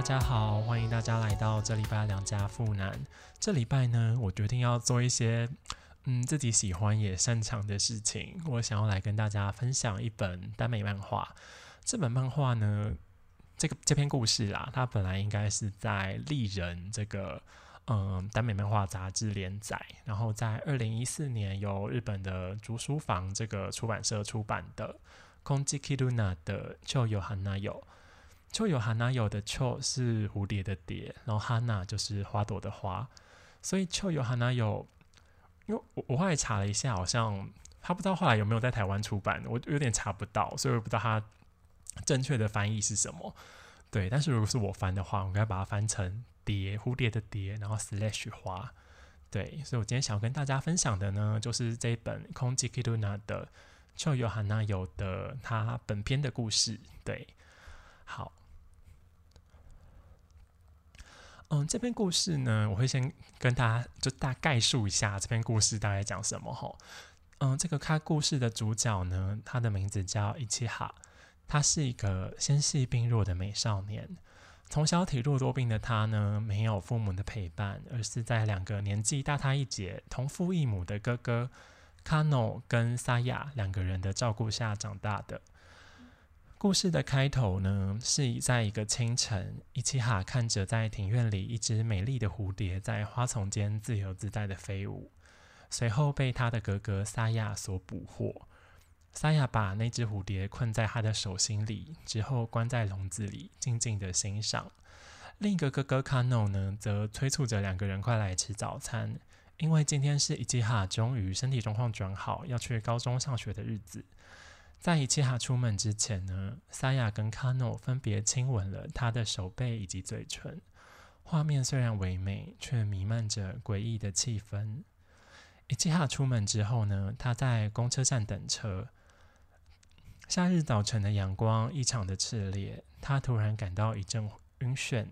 大家好，欢迎大家来到这礼拜两家富男。这礼拜呢，我决定要做一些嗯自己喜欢也擅长的事情。我想要来跟大家分享一本耽美漫画。这本漫画呢，这个这篇故事啦，它本来应该是在《丽人》这个嗯耽美漫画杂志连载，然后在二零一四年由日本的竹书房这个出版社出版的《Konjiki Luna》的《就有韩娜友》。秋有哈娜有的秋是蝴蝶的蝶，然后哈娜就是花朵的花，所以秋有哈娜有，因为我我后来查了一下，好像他不知道后来有没有在台湾出版，我有点查不到，所以我不知道它正确的翻译是什么。对，但是如果是我翻的话，我应该把它翻成蝶，蝴蝶的蝶，然后 slash 花。对，所以我今天想要跟大家分享的呢，就是这一本空吉 Kiluna 的秋有哈娜有的它本篇的故事。对，好。嗯，这篇故事呢，我会先跟大家就大概述一下这篇故事大概讲什么哈。嗯，这个开故事的主角呢，他的名字叫伊奇哈，他是一个纤细病弱的美少年。从小体弱多病的他呢，没有父母的陪伴，而是在两个年纪大他一截、同父异母的哥哥卡诺跟萨亚两个人的照顾下长大的。故事的开头呢，是在一个清晨，伊奇哈看着在庭院里一只美丽的蝴蝶在花丛间自由自在的飞舞，随后被他的哥哥萨亚所捕获。萨亚把那只蝴蝶困在他的手心里，之后关在笼子里，静静的欣赏。另一个哥哥卡诺呢，则催促着两个人快来吃早餐，因为今天是伊奇哈终于身体状况转好，要去高中上学的日子。在伊切哈出门之前呢，萨亚跟卡诺分别亲吻了他的手背以及嘴唇。画面虽然唯美，却弥漫着诡异的气氛。伊奇哈出门之后呢，他在公车站等车。夏日早晨的阳光异常的炽烈，他突然感到一阵晕眩，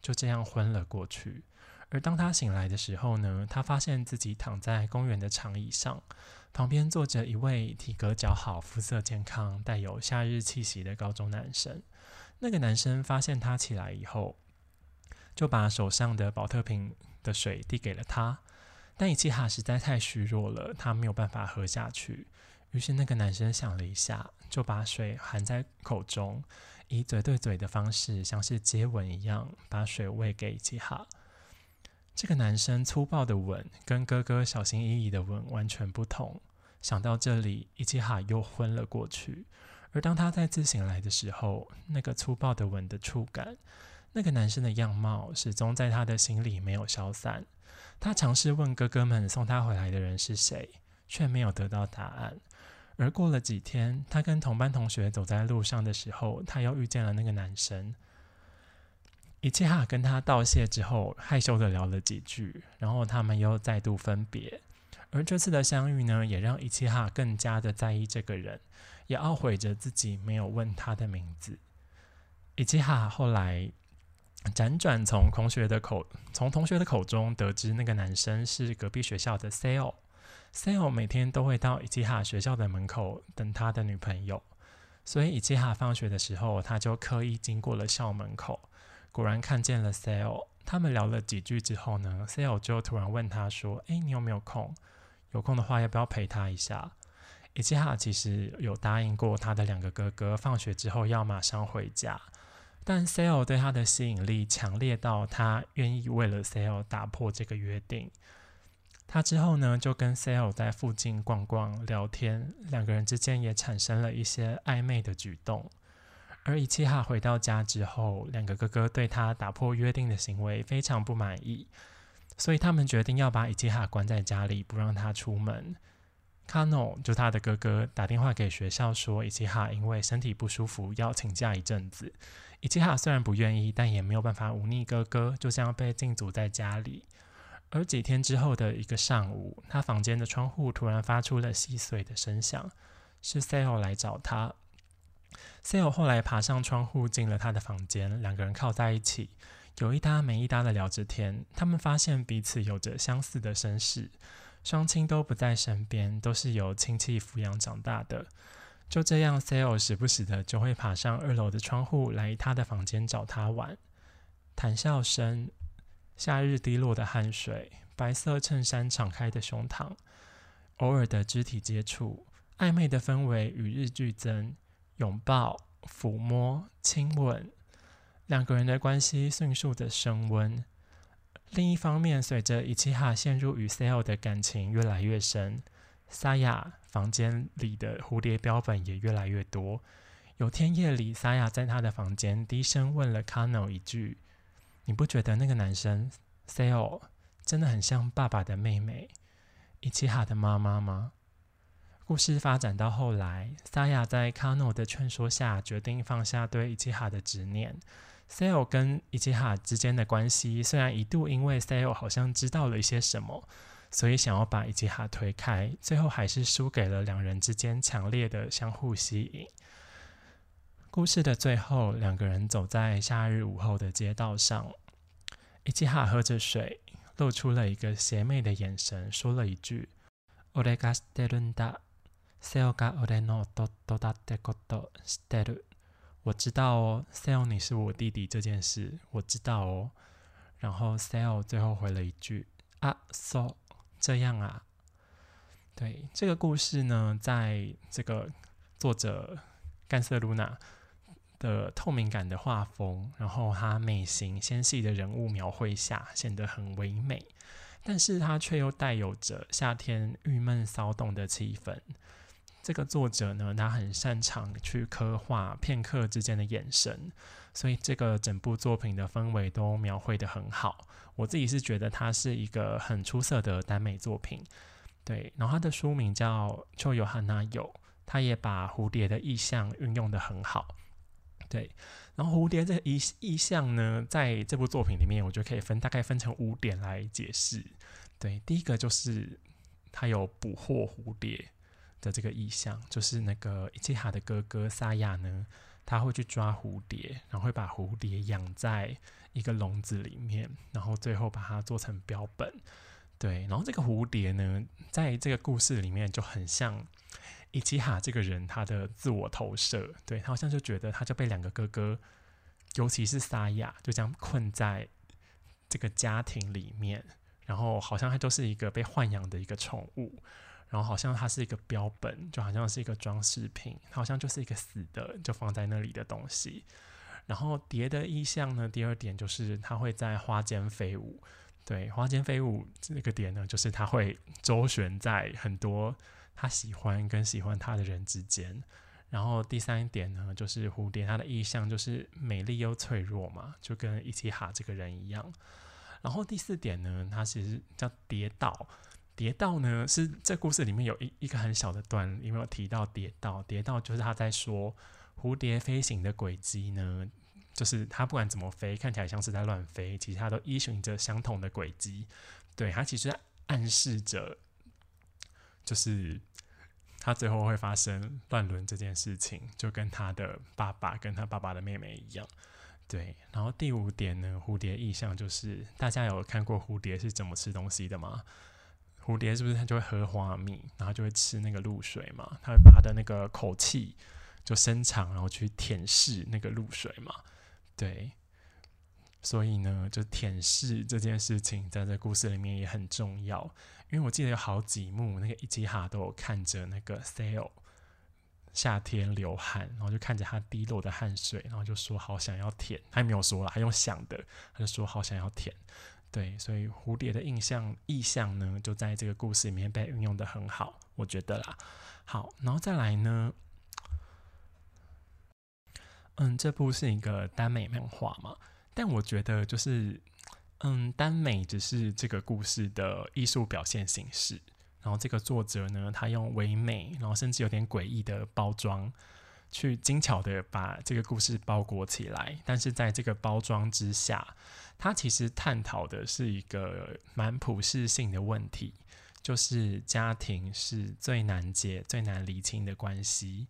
就这样昏了过去。而当他醒来的时候呢，他发现自己躺在公园的长椅上。旁边坐着一位体格较好、肤色健康、带有夏日气息的高中男生。那个男生发现他起来以后，就把手上的保特瓶的水递给了他。但伊奇哈实在太虚弱了，他没有办法喝下去。于是那个男生想了一下，就把水含在口中，以嘴对嘴的方式，像是接吻一样，把水喂给伊奇哈。这个男生粗暴的吻跟哥哥小心翼翼的吻完全不同。想到这里，伊奇哈又昏了过去。而当他再次醒来的时候，那个粗暴的吻的触感，那个男生的样貌，始终在他的心里没有消散。他尝试问哥哥们送他回来的人是谁，却没有得到答案。而过了几天，他跟同班同学走在路上的时候，他又遇见了那个男生。伊奇哈跟他道谢之后，害羞的聊了几句，然后他们又再度分别。而这次的相遇呢，也让伊奇哈更加的在意这个人，也懊悔着自己没有问他的名字。伊奇哈后来辗转从同学的口，从同学的口中得知，那个男生是隔壁学校的 Sale。Sale 每天都会到伊奇哈学校的门口等他的女朋友，所以伊奇哈放学的时候，他就刻意经过了校门口。果然看见了 Sale，他们聊了几句之后呢，Sale 就突然问他说：“哎，你有没有空？有空的话，要不要陪他一下？”伊奇哈其实有答应过他的两个哥哥，放学之后要马上回家。但 Sale 对他的吸引力强烈到他愿意为了 Sale 打破这个约定。他之后呢，就跟 Sale 在附近逛逛聊天，两个人之间也产生了一些暧昧的举动。而伊奇哈回到家之后，两个哥哥对他打破约定的行为非常不满意，所以他们决定要把伊奇哈关在家里，不让他出门。卡诺就他的哥哥打电话给学校说，伊奇哈因为身体不舒服要请假一阵子。伊奇哈虽然不愿意，但也没有办法忤逆哥哥，就这样被禁足在家里。而几天之后的一个上午，他房间的窗户突然发出了细碎的声响，是 s a l 来找他。Sale 后来爬上窗户，进了他的房间，两个人靠在一起，有一搭没一搭的聊着天。他们发现彼此有着相似的身世，双亲都不在身边，都是由亲戚抚养长大的。就这样 s a l e 时不时的就会爬上二楼的窗户来他的房间找他玩。谈笑声，夏日滴落的汗水，白色衬衫敞开的胸膛，偶尔的肢体接触，暧昧的氛围与日俱增，拥抱、抚摸、亲吻，两个人的关系迅速的升温。另一方面，随着伊奇哈陷入与 Sale 的感情越来越深，沙雅房间里的蝴蝶标本也越来越多。有天夜里，沙雅在他的房间低声问了 Kano 一句：“你不觉得那个男生 Sale 真的很像爸爸的妹妹伊奇哈的妈妈吗？”故事发展到后来，萨亚在 Kano 的劝说下，决定放下对伊奇哈的执念。Sale 跟伊吉哈之间的关系，虽然一度因为 Sale 好像知道了一些什么，所以想要把伊吉哈推开，最后还是输给了两人之间强烈的相互吸引。故事的最后，两个人走在夏日午后的街道上，伊吉哈喝着水，露出了一个邪魅的眼神，说了一句：“Olegas de lenda：“Ore ga shiteru nda, Sale ga ore no dodo da de godo shiteru。”我知道哦，Sale 你是我弟弟这件事我知道哦。然后 Sale 最后回了一句啊，so 这样啊。对这个故事呢，在这个作者干瑟露娜的透明感的画风，然后她美型纤细的人物描绘下，显得很唯美，但是它却又带有着夏天郁闷骚动的气氛。这个作者呢，他很擅长去刻画片刻之间的眼神，所以这个整部作品的氛围都描绘的很好。我自己是觉得它是一个很出色的耽美作品。对，然后它的书名叫《秋有汉娜有》，他也把蝴蝶的意象运用的很好。对，然后蝴蝶这意意象呢，在这部作品里面，我觉得可以分大概分成五点来解释。对，第一个就是它有捕获蝴蝶。的这个意象，就是那个伊奇哈的哥哥萨亚呢，他会去抓蝴蝶，然后会把蝴蝶养在一个笼子里面，然后最后把它做成标本。对，然后这个蝴蝶呢，在这个故事里面就很像伊奇哈这个人他的自我投射，对他好像就觉得他就被两个哥哥，尤其是萨亚，就这样困在这个家庭里面，然后好像他就是一个被豢养的一个宠物。然后好像它是一个标本，就好像是一个装饰品，好像就是一个死的，就放在那里的东西。然后蝶的意象呢，第二点就是它会在花间飞舞。对，花间飞舞这个点呢，就是它会周旋在很多他喜欢跟喜欢他的人之间。然后第三点呢，就是蝴蝶它的意象就是美丽又脆弱嘛，就跟伊奇哈这个人一样。然后第四点呢，它其实叫跌倒。蝶道呢，是这故事里面有一一个很小的段，有没有提到蝶道？蝶道就是他在说蝴蝶飞行的轨迹呢，就是它不管怎么飞，看起来像是在乱飞，其实它都依循着相同的轨迹。对，它其实暗示着，就是它最后会发生乱伦这件事情，就跟他的爸爸跟他爸爸的妹妹一样。对，然后第五点呢，蝴蝶意象就是大家有看过蝴蝶是怎么吃东西的吗？蝴蝶是不是它就会喝花蜜，然后就会吃那个露水嘛？它会它的那个口气就伸长，然后去舔舐那个露水嘛？对，所以呢，就舔舐这件事情在这故事里面也很重要。因为我记得有好几幕，那个伊吉哈都有看着那个 Sale 夏天流汗，然后就看着他滴落的汗水，然后就说好想要舔。他没有说了，他用想的，他就说好想要舔。对，所以蝴蝶的印象意象呢，就在这个故事里面被运用的很好，我觉得啦。好，然后再来呢，嗯，这部是一个耽美漫画嘛，但我觉得就是，嗯，耽美只是这个故事的艺术表现形式。然后这个作者呢，他用唯美，然后甚至有点诡异的包装，去精巧的把这个故事包裹起来。但是在这个包装之下。他其实探讨的是一个蛮普世性的问题，就是家庭是最难解、最难理清的关系。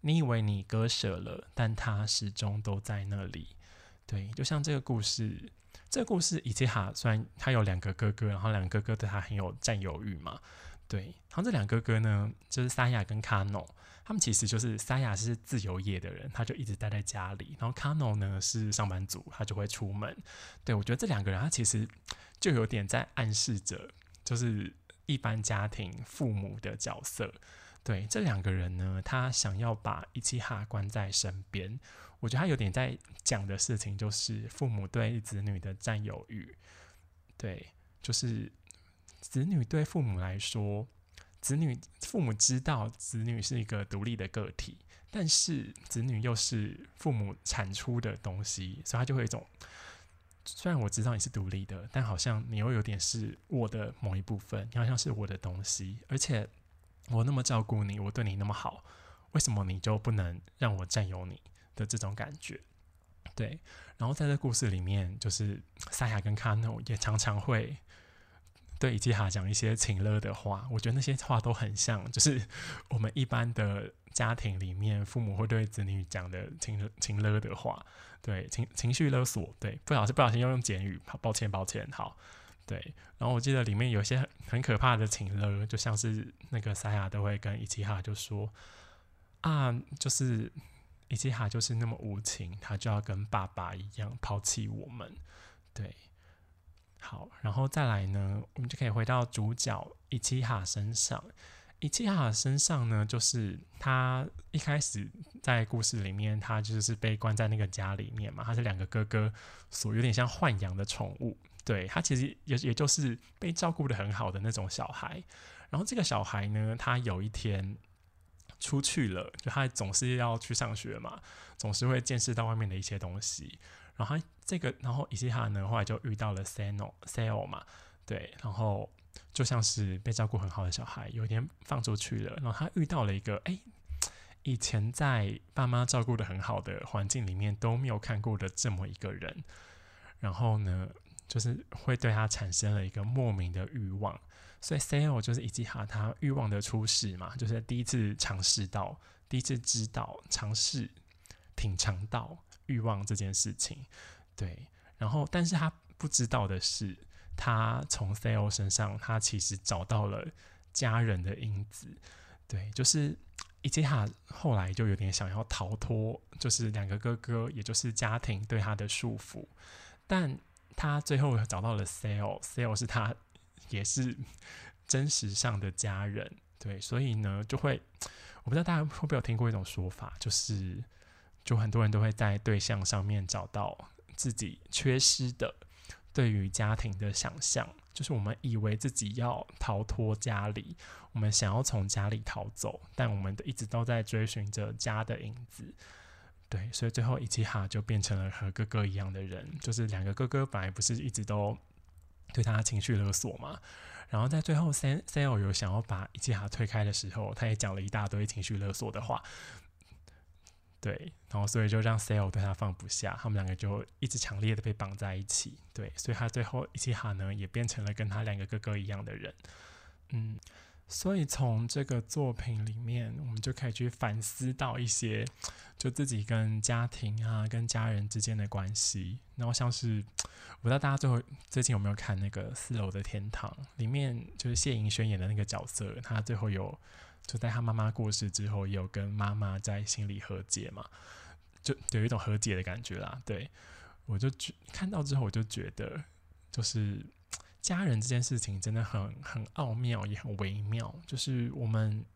你以为你割舍了，但他始终都在那里。对，就像这个故事，这个故事伊吉哈虽然他有两个哥哥，然后两个哥哥对他很有占有欲嘛，对，然后这两个哥哥呢，就是沙亚跟卡诺，他们其实就是沙亚是自由业的人，他就一直待在家里，然后卡诺呢是上班族，他就会出门。对我觉得这两个人，他其实就有点在暗示着，就是一般家庭父母的角色。对这两个人呢，他想要把伊奇哈关在身边。我觉得他有点在讲的事情，就是父母对子女的占有欲。对，就是子女对父母来说，子女父母知道子女是一个独立的个体，但是子女又是父母产出的东西，所以他就会有一种，虽然我知道你是独立的，但好像你又有点是我的某一部分，你好像是我的东西，而且我那么照顾你，我对你那么好，为什么你就不能让我占有你？的这种感觉，对。然后在这故事里面，就是萨亚跟卡诺也常常会对伊基哈讲一些情勒的话。我觉得那些话都很像，就是我们一般的家庭里面，父母会对子女讲的情情勒的话，对情情绪勒索。对，不小心不小心要用简语，抱歉抱歉。好，对。然后我记得里面有些很可怕的情勒，就像是那个萨亚都会跟伊基哈就说啊，就是。伊基哈就是那么无情，他就要跟爸爸一样抛弃我们。对，好，然后再来呢，我们就可以回到主角伊基哈身上。伊基哈身上呢，就是他一开始在故事里面，他就是被关在那个家里面嘛，他是两个哥哥所有点像豢养的宠物。对他其实也也就是被照顾的很好的那种小孩。然后这个小孩呢，他有一天。出去了，就他总是要去上学嘛，总是会见识到外面的一些东西。然后他这个，然后伊西哈呢，后来就遇到了 Sano Sale 嘛，对，然后就像是被照顾很好的小孩，有一天放出去了，然后他遇到了一个，哎，以前在爸妈照顾的很好的环境里面都没有看过的这么一个人，然后呢，就是会对他产生了一个莫名的欲望。所以 Sale 就是伊基哈他欲望的初始嘛，就是第一次尝试到，第一次知道尝试品尝到欲望这件事情，对。然后，但是他不知道的是，他从 Sale 身上，他其实找到了家人的因子，对，就是伊基哈后来就有点想要逃脱，就是两个哥哥，也就是家庭对他的束缚，但他最后找到了 Sale，Sale 是他。也是 真实上的家人，对，所以呢，就会我不知道大家会不会有听过一种说法，就是就很多人都会在对象上面找到自己缺失的对于家庭的想象，就是我们以为自己要逃脱家里，我们想要从家里逃走，但我们一直都在追寻着家的影子，对，所以最后伊基哈就变成了和哥哥一样的人，就是两个哥哥本来不是一直都。对他情绪勒索嘛，然后在最后，San Sale 有想要把伊基哈推开的时候，他也讲了一大堆情绪勒索的话，对，然后所以就让 Sale 对他放不下，他们两个就一直强烈的被绑在一起，对，所以他最后伊基哈呢也变成了跟他两个哥哥一样的人，嗯。所以从这个作品里面，我们就可以去反思到一些，就自己跟家庭啊、跟家人之间的关系。然后像是，我不知道大家最后最近有没有看那个《四楼的天堂》里面，就是谢盈萱演的那个角色，他最后有就在他妈妈过世之后，有跟妈妈在心里和解嘛，就有一种和解的感觉啦。对我就觉看到之后，我就觉得就是。家人这件事情真的很很奥妙，也很微妙。就是我们，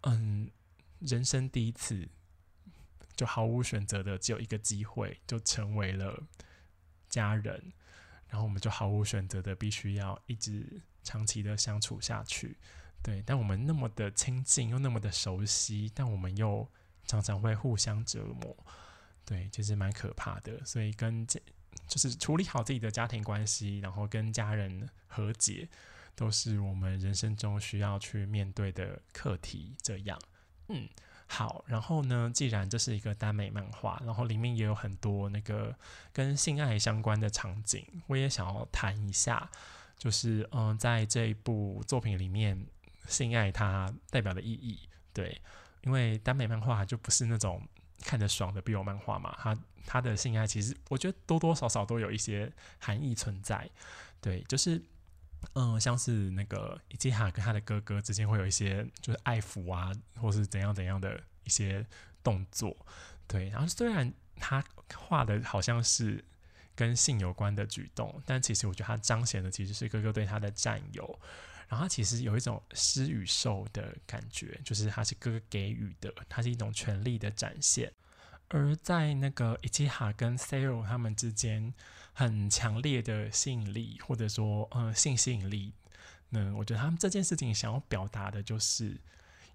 嗯，人生第一次就毫无选择的只有一个机会，就成为了家人，然后我们就毫无选择的必须要一直长期的相处下去。对，但我们那么的亲近，又那么的熟悉，但我们又常常会互相折磨。对，其实蛮可怕的。所以跟这。就是处理好自己的家庭关系，然后跟家人和解，都是我们人生中需要去面对的课题。这样，嗯，好。然后呢，既然这是一个耽美漫画，然后里面也有很多那个跟性爱相关的场景，我也想要谈一下。就是，嗯，在这一部作品里面，性爱它代表的意义。对，因为耽美漫画就不是那种。看着爽的 BL 漫画嘛，他他的性爱其实我觉得多多少少都有一些含义存在，对，就是嗯，像是那个伊基哈跟他的哥哥之间会有一些就是爱抚啊，或是怎样怎样的一些动作，对。然后虽然他画的好像是跟性有关的举动，但其实我觉得他彰显的其实是哥哥对他的占有。然后它其实有一种施与受的感觉，就是它是哥哥给予的，它是一种权力的展现。而在那个伊基哈跟 Sero 他们之间很强烈的吸引力，或者说呃性吸引力，那我觉得他们这件事情想要表达的就是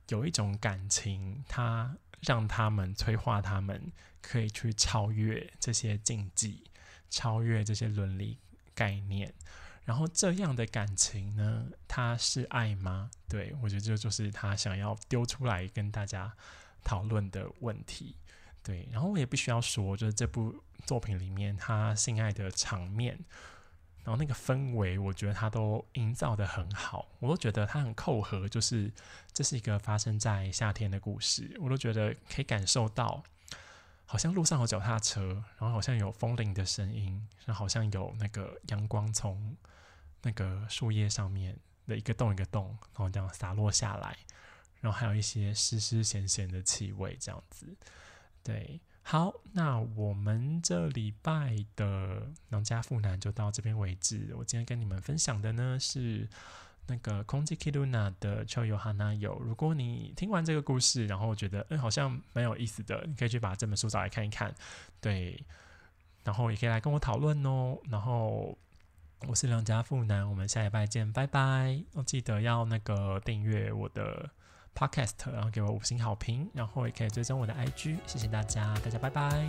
有一种感情，它让他们催化他们可以去超越这些禁忌，超越这些伦理概念。然后这样的感情呢，它是爱吗？对我觉得这就是他想要丢出来跟大家讨论的问题。对，然后我也必须要说，就是这部作品里面他性爱的场面，然后那个氛围，我觉得他都营造的很好，我都觉得他很扣合，就是这是一个发生在夏天的故事，我都觉得可以感受到，好像路上有脚踏车，然后好像有风铃的声音，然后好像有那个阳光从那个树叶上面的一个洞一个洞，然后这样洒落下来，然后还有一些湿湿咸咸的气味，这样子。对，好，那我们这礼拜的《农家妇男》就到这边为止。我今天跟你们分享的呢是那个空气 Kiluna 的秋游哈娜有。如果你听完这个故事，然后觉得嗯好像蛮有意思的，你可以去把这本书找来看一看。对，然后也可以来跟我讨论哦。然后我是良家富男，我们下礼拜见，拜拜。要记得要那个订阅我的。Podcast，然后给我五星好评，然后也可以追踪我的 IG，谢谢大家，大家拜拜。